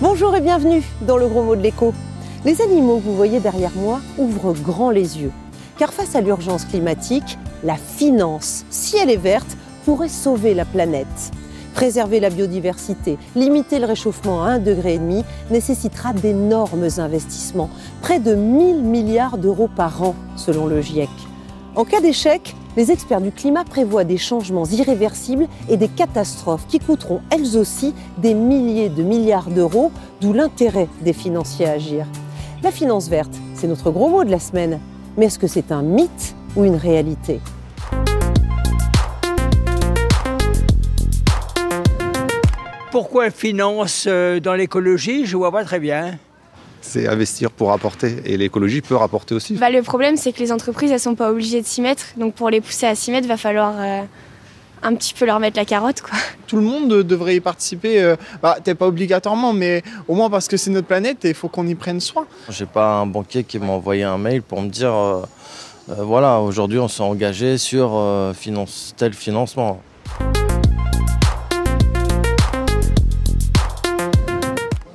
Bonjour et bienvenue dans le gros mot de l'écho. Les animaux que vous voyez derrière moi ouvrent grand les yeux. Car face à l'urgence climatique, la finance, si elle est verte, pourrait sauver la planète. Préserver la biodiversité, limiter le réchauffement à 1,5 degré nécessitera d'énormes investissements, près de 1000 milliards d'euros par an selon le GIEC. En cas d'échec, les experts du climat prévoient des changements irréversibles et des catastrophes qui coûteront elles aussi des milliers de milliards d'euros, d'où l'intérêt des financiers à agir. La finance verte, c'est notre gros mot de la semaine. Mais est-ce que c'est un mythe ou une réalité? Pourquoi finance euh, dans l'écologie? Je vois pas très bien c'est investir pour rapporter. Et l'écologie peut rapporter aussi. Bah, le problème, c'est que les entreprises, elles sont pas obligées de s'y mettre. Donc pour les pousser à s'y mettre, va falloir euh, un petit peu leur mettre la carotte. Quoi. Tout le monde devrait y participer. Euh, bah, T'es pas obligatoirement, mais au moins parce que c'est notre planète et il faut qu'on y prenne soin. J'ai pas un banquier qui m'a envoyé un mail pour me dire euh, voilà, aujourd'hui on s'est engagé sur finance, tel financement.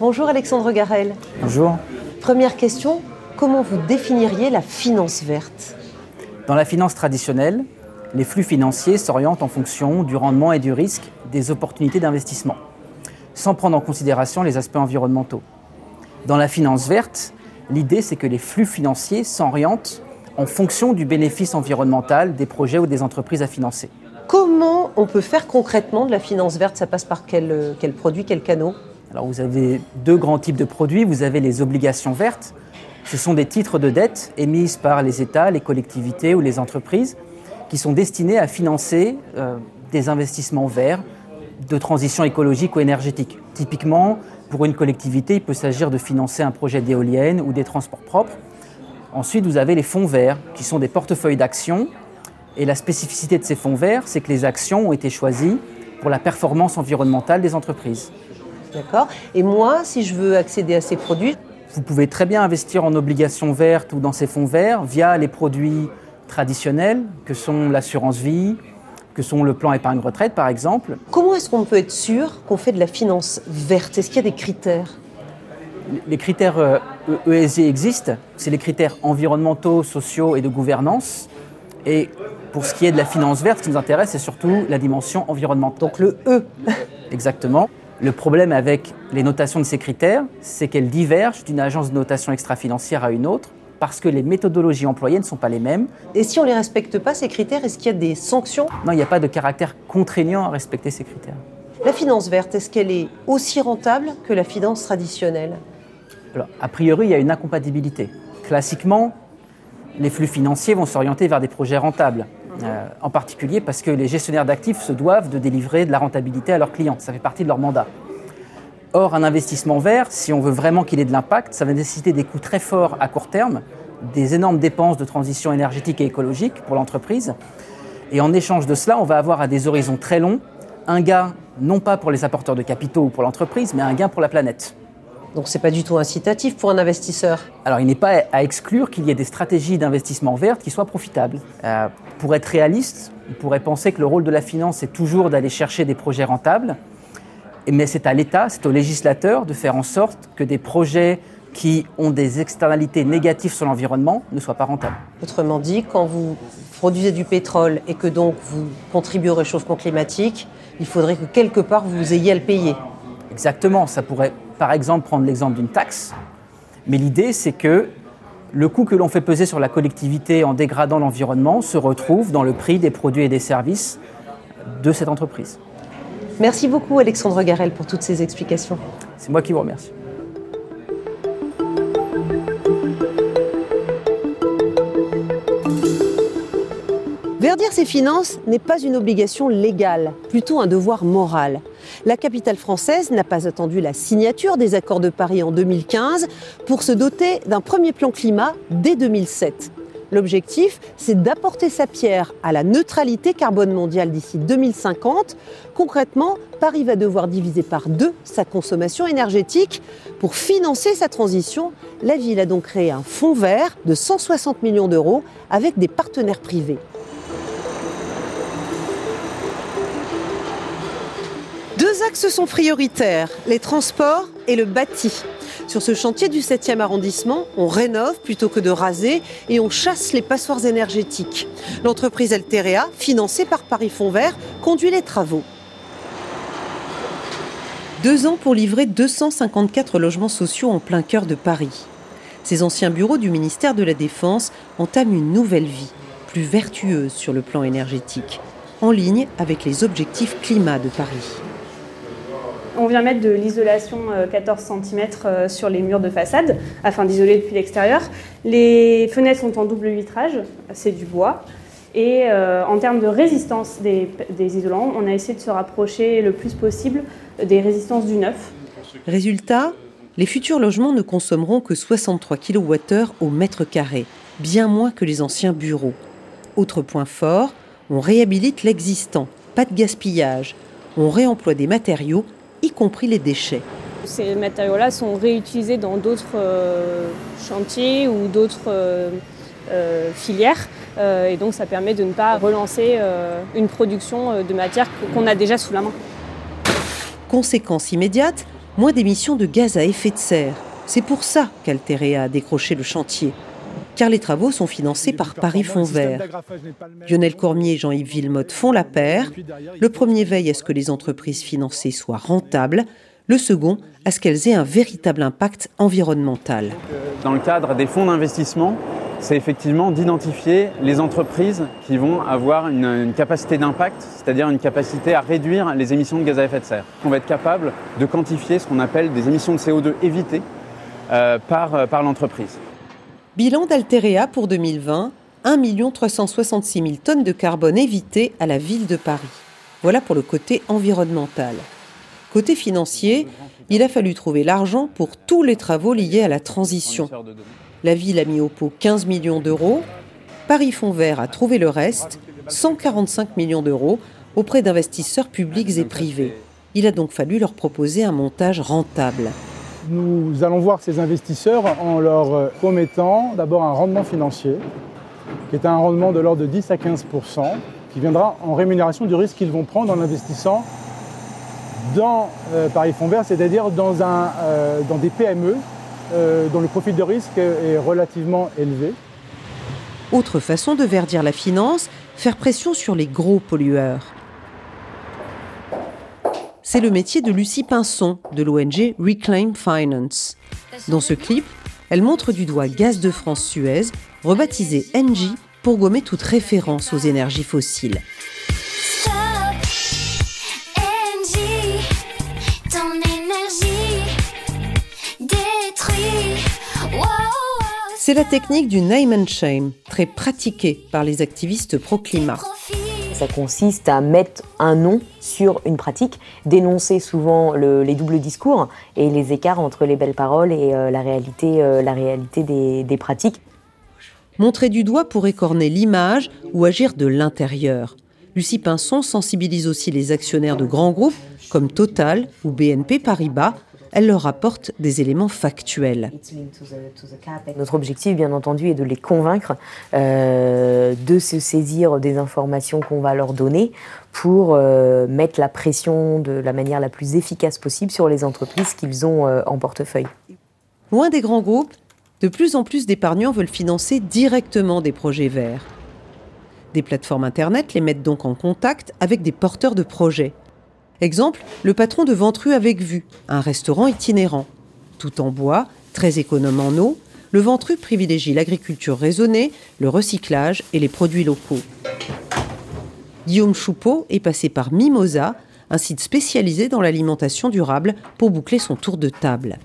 Bonjour Alexandre Garel. Bonjour. Première question, comment vous définiriez la finance verte? Dans la finance traditionnelle, les flux financiers s'orientent en fonction du rendement et du risque des opportunités d'investissement, sans prendre en considération les aspects environnementaux. Dans la finance verte, l'idée c'est que les flux financiers s'orientent en fonction du bénéfice environnemental des projets ou des entreprises à financer. Comment on peut faire concrètement de la finance verte? Ça passe par quel, quel produit, quel canot? Alors vous avez deux grands types de produits. Vous avez les obligations vertes. Ce sont des titres de dette émises par les États, les collectivités ou les entreprises qui sont destinés à financer euh, des investissements verts de transition écologique ou énergétique. Typiquement, pour une collectivité, il peut s'agir de financer un projet d'éolienne ou des transports propres. Ensuite, vous avez les fonds verts, qui sont des portefeuilles d'actions. Et la spécificité de ces fonds verts, c'est que les actions ont été choisies pour la performance environnementale des entreprises. D'accord Et moi, si je veux accéder à ces produits Vous pouvez très bien investir en obligations vertes ou dans ces fonds verts via les produits traditionnels que sont l'assurance vie, que sont le plan épargne retraite par exemple. Comment est-ce qu'on peut être sûr qu'on fait de la finance verte? Est-ce qu'il y a des critères? Les critères ESG euh, e existent, c'est les critères environnementaux, sociaux et de gouvernance. Et pour ce qui est de la finance verte, ce qui nous intéresse, c'est surtout la dimension environnementale. Donc le E. Exactement. Le problème avec les notations de ces critères, c'est qu'elles divergent d'une agence de notation extra-financière à une autre parce que les méthodologies employées ne sont pas les mêmes. Et si on ne les respecte pas, ces critères, est-ce qu'il y a des sanctions? Non, il n'y a pas de caractère contraignant à respecter ces critères. La finance verte, est-ce qu'elle est aussi rentable que la finance traditionnelle? Alors, A priori, il y a une incompatibilité. Classiquement, les flux financiers vont s'orienter vers des projets rentables. Euh, en particulier parce que les gestionnaires d'actifs se doivent de délivrer de la rentabilité à leurs clients. Ça fait partie de leur mandat. Or, un investissement vert, si on veut vraiment qu'il ait de l'impact, ça va nécessiter des coûts très forts à court terme, des énormes dépenses de transition énergétique et écologique pour l'entreprise. Et en échange de cela, on va avoir à des horizons très longs un gain, non pas pour les apporteurs de capitaux ou pour l'entreprise, mais un gain pour la planète. Donc ce n'est pas du tout incitatif pour un investisseur? Alors il n'est pas à exclure qu'il y ait des stratégies d'investissement vertes qui soient profitables. Euh, pour être réaliste, on pourrait penser que le rôle de la finance est toujours d'aller chercher des projets rentables, mais c'est à l'État, c'est au législateur de faire en sorte que des projets qui ont des externalités négatives sur l'environnement ne soient pas rentables. Autrement dit, quand vous produisez du pétrole et que donc vous contribuez au réchauffement climatique, il faudrait que quelque part vous ayez à le payer. Exactement, ça pourrait par exemple prendre l'exemple d'une taxe, mais l'idée c'est que le coût que l'on fait peser sur la collectivité en dégradant l'environnement se retrouve dans le prix des produits et des services de cette entreprise. Merci beaucoup Alexandre Garel pour toutes ces explications. C'est moi qui vous remercie. Verdir ses finances n'est pas une obligation légale, plutôt un devoir moral. La capitale française n'a pas attendu la signature des accords de Paris en 2015 pour se doter d'un premier plan climat dès 2007. L'objectif, c'est d'apporter sa pierre à la neutralité carbone mondiale d'ici 2050. Concrètement, Paris va devoir diviser par deux sa consommation énergétique. Pour financer sa transition, la ville a donc créé un fonds vert de 160 millions d'euros avec des partenaires privés. Deux axes sont prioritaires, les transports et le bâti. Sur ce chantier du 7e arrondissement, on rénove plutôt que de raser et on chasse les passoires énergétiques. L'entreprise Alterea, financée par Paris Fonds Vert, conduit les travaux. Deux ans pour livrer 254 logements sociaux en plein cœur de Paris. Ces anciens bureaux du ministère de la Défense entament une nouvelle vie, plus vertueuse sur le plan énergétique, en ligne avec les objectifs climat de Paris. On vient mettre de l'isolation 14 cm sur les murs de façade afin d'isoler depuis l'extérieur. Les fenêtres sont en double vitrage, c'est du bois. Et euh, en termes de résistance des, des, isolants, on a essayé de se rapprocher le plus possible des résistances du neuf. Résultat, les futurs logements ne consommeront que 63 kWh au mètre carré, bien moins que les anciens bureaux. Autre point fort, on réhabilite l'existant, pas de gaspillage. On réemploie des matériaux y compris les déchets. Ces matériaux-là sont réutilisés dans d'autres euh, chantiers ou d'autres euh, euh, filières. et donc ça permet de ne pas relancer une production de matière qu'on a déjà sous la main. Conséquence immédiate, moins d'émissions de gaz à effet de serre. C'est pour ça qu'Alterea a décroché le chantier car les travaux sont financés par Paris Fonds Vert. Lionel Cormier et Jean-Yves Villemotte font la paire. Le premier veille à ce que les entreprises financées soient rentables, le second à ce qu'elles aient un véritable impact environnemental. Dans le cadre des fonds d'investissement, c'est effectivement d'identifier les entreprises qui vont avoir une, capacité d'impact, c'est-à-dire une capacité à réduire les émissions de gaz à effet de serre. On va être capable de quantifier ce qu'on appelle des émissions de CO2 évitées euh, par, euh, par l'entreprise. Bilan d'Alterea pour 2020, 1 366 000 tonnes de carbone évitées à la ville de Paris. Voilà pour le côté environnemental. Côté financier, il a fallu trouver l'argent pour tous les travaux liés à la transition. La ville a mis au pot 15 millions d'euros. Paris Fonds Vert a trouvé le reste, 145 millions d'euros, auprès d'investisseurs publics et privés. Il a donc fallu leur proposer un montage rentable. Nous allons voir ces investisseurs en leur euh, promettant d'abord un rendement financier, qui est un rendement de l'ordre de 10 à 15% qui viendra en rémunération du risque qu'ils vont prendre en investissant dans euh, Paris Fonds Vert, c'est-à-dire dans, euh, des PME dont le profil de risque est relativement élevé. Autre façon de verdir la finance, faire pression sur les gros pollueurs. C'est le métier de Lucie Pinson de l'ONG Reclaim Finance. Dans ce clip, elle montre du doigt Gaz de France Suez, rebaptisé Engie pour gommer toute référence aux énergies fossiles. C'est la technique du name and shame, très pratiquée par les activistes pro-climat. Ça consiste à mettre un nom sur une pratique, dénoncer souvent les doubles discours et les écarts entre les belles paroles et euh, la réalité, euh, des pratiques. Montrer du doigt pour écorner l'image ou agir de l'intérieur. Lucie Pinson sensibilise aussi les actionnaires de grands groupes comme Total ou BNP Paribas elle leur apporte des éléments factuels. Notre objectif, bien entendu, est de les convaincre euh, de se saisir des informations qu'on va leur donner pour euh, mettre la pression de la manière la plus efficace possible sur les entreprises qu'ils ont euh, en portefeuille. Loin des grands groupes, de plus en plus d'épargnants veulent financer directement des projets verts. Des plateformes Internet les mettent donc en contact avec des porteurs de projets Exemple, le patron de Ventru avec vue, un restaurant itinérant. Tout en bois, très économe en eau, le Ventru privilégie l'agriculture raisonnée, le recyclage et les produits locaux. Guillaume Choupeau est passé par Mimosa, un site spécialisé dans l'alimentation durable, pour boucler son tour de table.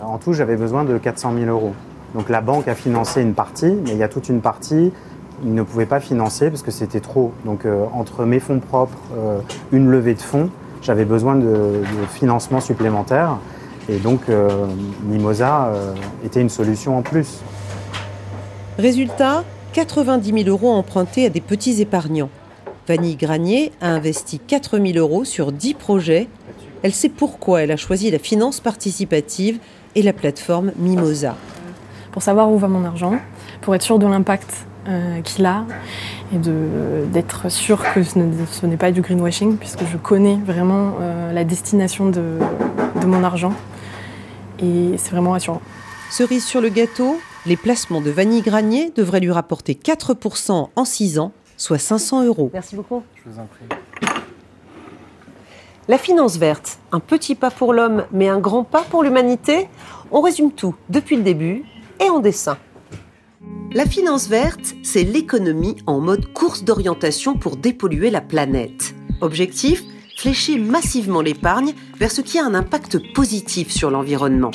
En tout, j'avais besoin de 400 000 euros. Donc la banque a financé une partie, mais il y a toute une partie il ne pouvait pas financer parce que c'était trop. Donc euh, entre mes fonds propres, euh, une levée de fonds, j'avais besoin de, financement supplémentaire. Et donc euh, Mimosa était une solution en plus. Résultat, 90 000 euros empruntés à des petits épargnants. Vanille Granier a investi 4 000 euros sur 10 projets. Elle sait pourquoi elle a choisi la finance participative et la plateforme Mimosa. Pour savoir où va mon argent, pour être sûr de l'impact euh, qu'il a et d'être sûr que ce n'est pas du greenwashing puisque je connais vraiment euh, la destination de, de mon argent et c'est vraiment rassurant. Cerise sur le gâteau, les placements de Vanille Granier devraient lui rapporter 4% en 6 ans, soit 500 euros. Merci beaucoup. Je vous en prie. La finance verte, un petit pas pour l'homme, mais un grand pas pour l'humanité On résume tout depuis le début et en dessin. La finance verte, c'est l'économie en mode course d'orientation pour dépolluer la planète. Objectif Flécher massivement l'épargne vers ce qui a un impact positif sur l'environnement.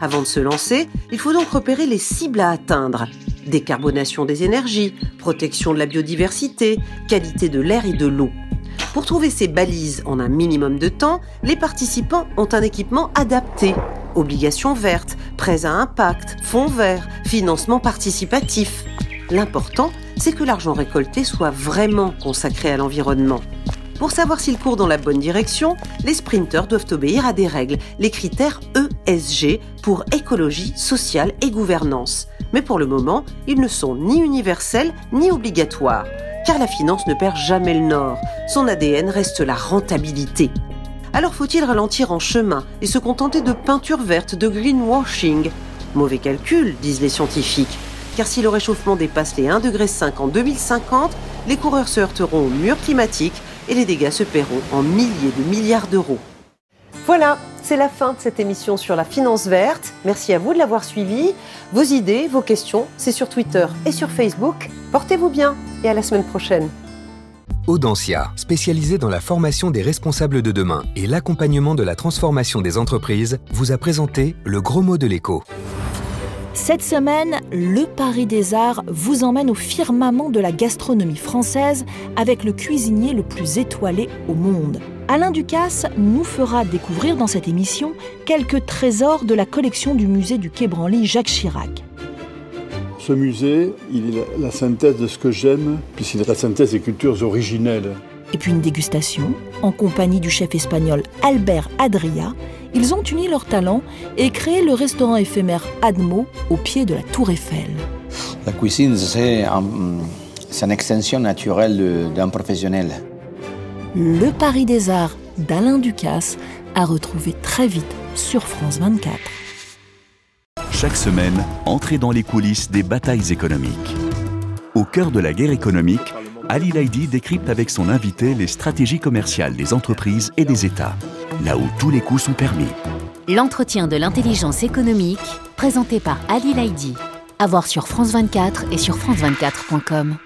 Avant de se lancer, il faut donc repérer les cibles à atteindre. Décarbonation des énergies, protection de la biodiversité, qualité de l'air et de l'eau. Pour trouver ces balises en un minimum de temps, les participants ont un équipement adapté. Obligations vertes, prêts à impact, fonds verts, financement participatif. L'important, c'est que l'argent récolté soit vraiment consacré à l'environnement. Pour savoir s'il court dans la bonne direction, les sprinteurs doivent obéir à des règles, les critères ESG pour écologie, sociale et gouvernance. Mais pour le moment, ils ne sont ni universels ni obligatoires, car la finance ne perd jamais le nord. Son ADN reste la rentabilité. Alors faut-il ralentir en chemin et se contenter de peinture verte, de greenwashing? Mauvais calcul, disent les scientifiques. Car si le réchauffement dépasse les 1,5 degré en 2050, les coureurs se heurteront au mur climatique et les dégâts se paieront en milliers de milliards d'euros. Voilà, c'est la fin de cette émission sur la finance verte. Merci à vous de l'avoir suivi. Vos idées, vos questions, c'est sur Twitter et sur Facebook. Portez-vous bien et à la semaine prochaine. Audencia, spécialisée dans la formation des responsables de demain et l'accompagnement de la transformation des entreprises, vous a présenté le gros mot de l'écho. Cette semaine, le Paris des Arts vous emmène au firmament de la gastronomie française avec le cuisinier le plus étoilé au monde. Alain Ducasse nous fera découvrir dans cette émission quelques trésors de la collection du musée du Quai Branly Jacques Chirac. Ce musée, il est la synthèse de ce que j'aime, puisqu'il est la synthèse des cultures originelles. Et puis une dégustation en compagnie du chef espagnol Albert Adria. Ils ont uni leurs talents et créé le restaurant éphémère Admo au pied de la Tour Eiffel. La cuisine, c'est un, une extension naturelle d'un professionnel. Le Paris des Arts d'Alain Ducasse a retrouvé très vite sur France 24. Chaque semaine, entrez dans les coulisses des batailles économiques. Au cœur de la guerre économique, Ali Laidi décrypte avec son invité les stratégies commerciales des entreprises et des États, là où tous les coups sont permis. L'entretien de l'intelligence économique, présenté par Ali Laidi. À voir sur France 24 et sur France24.com.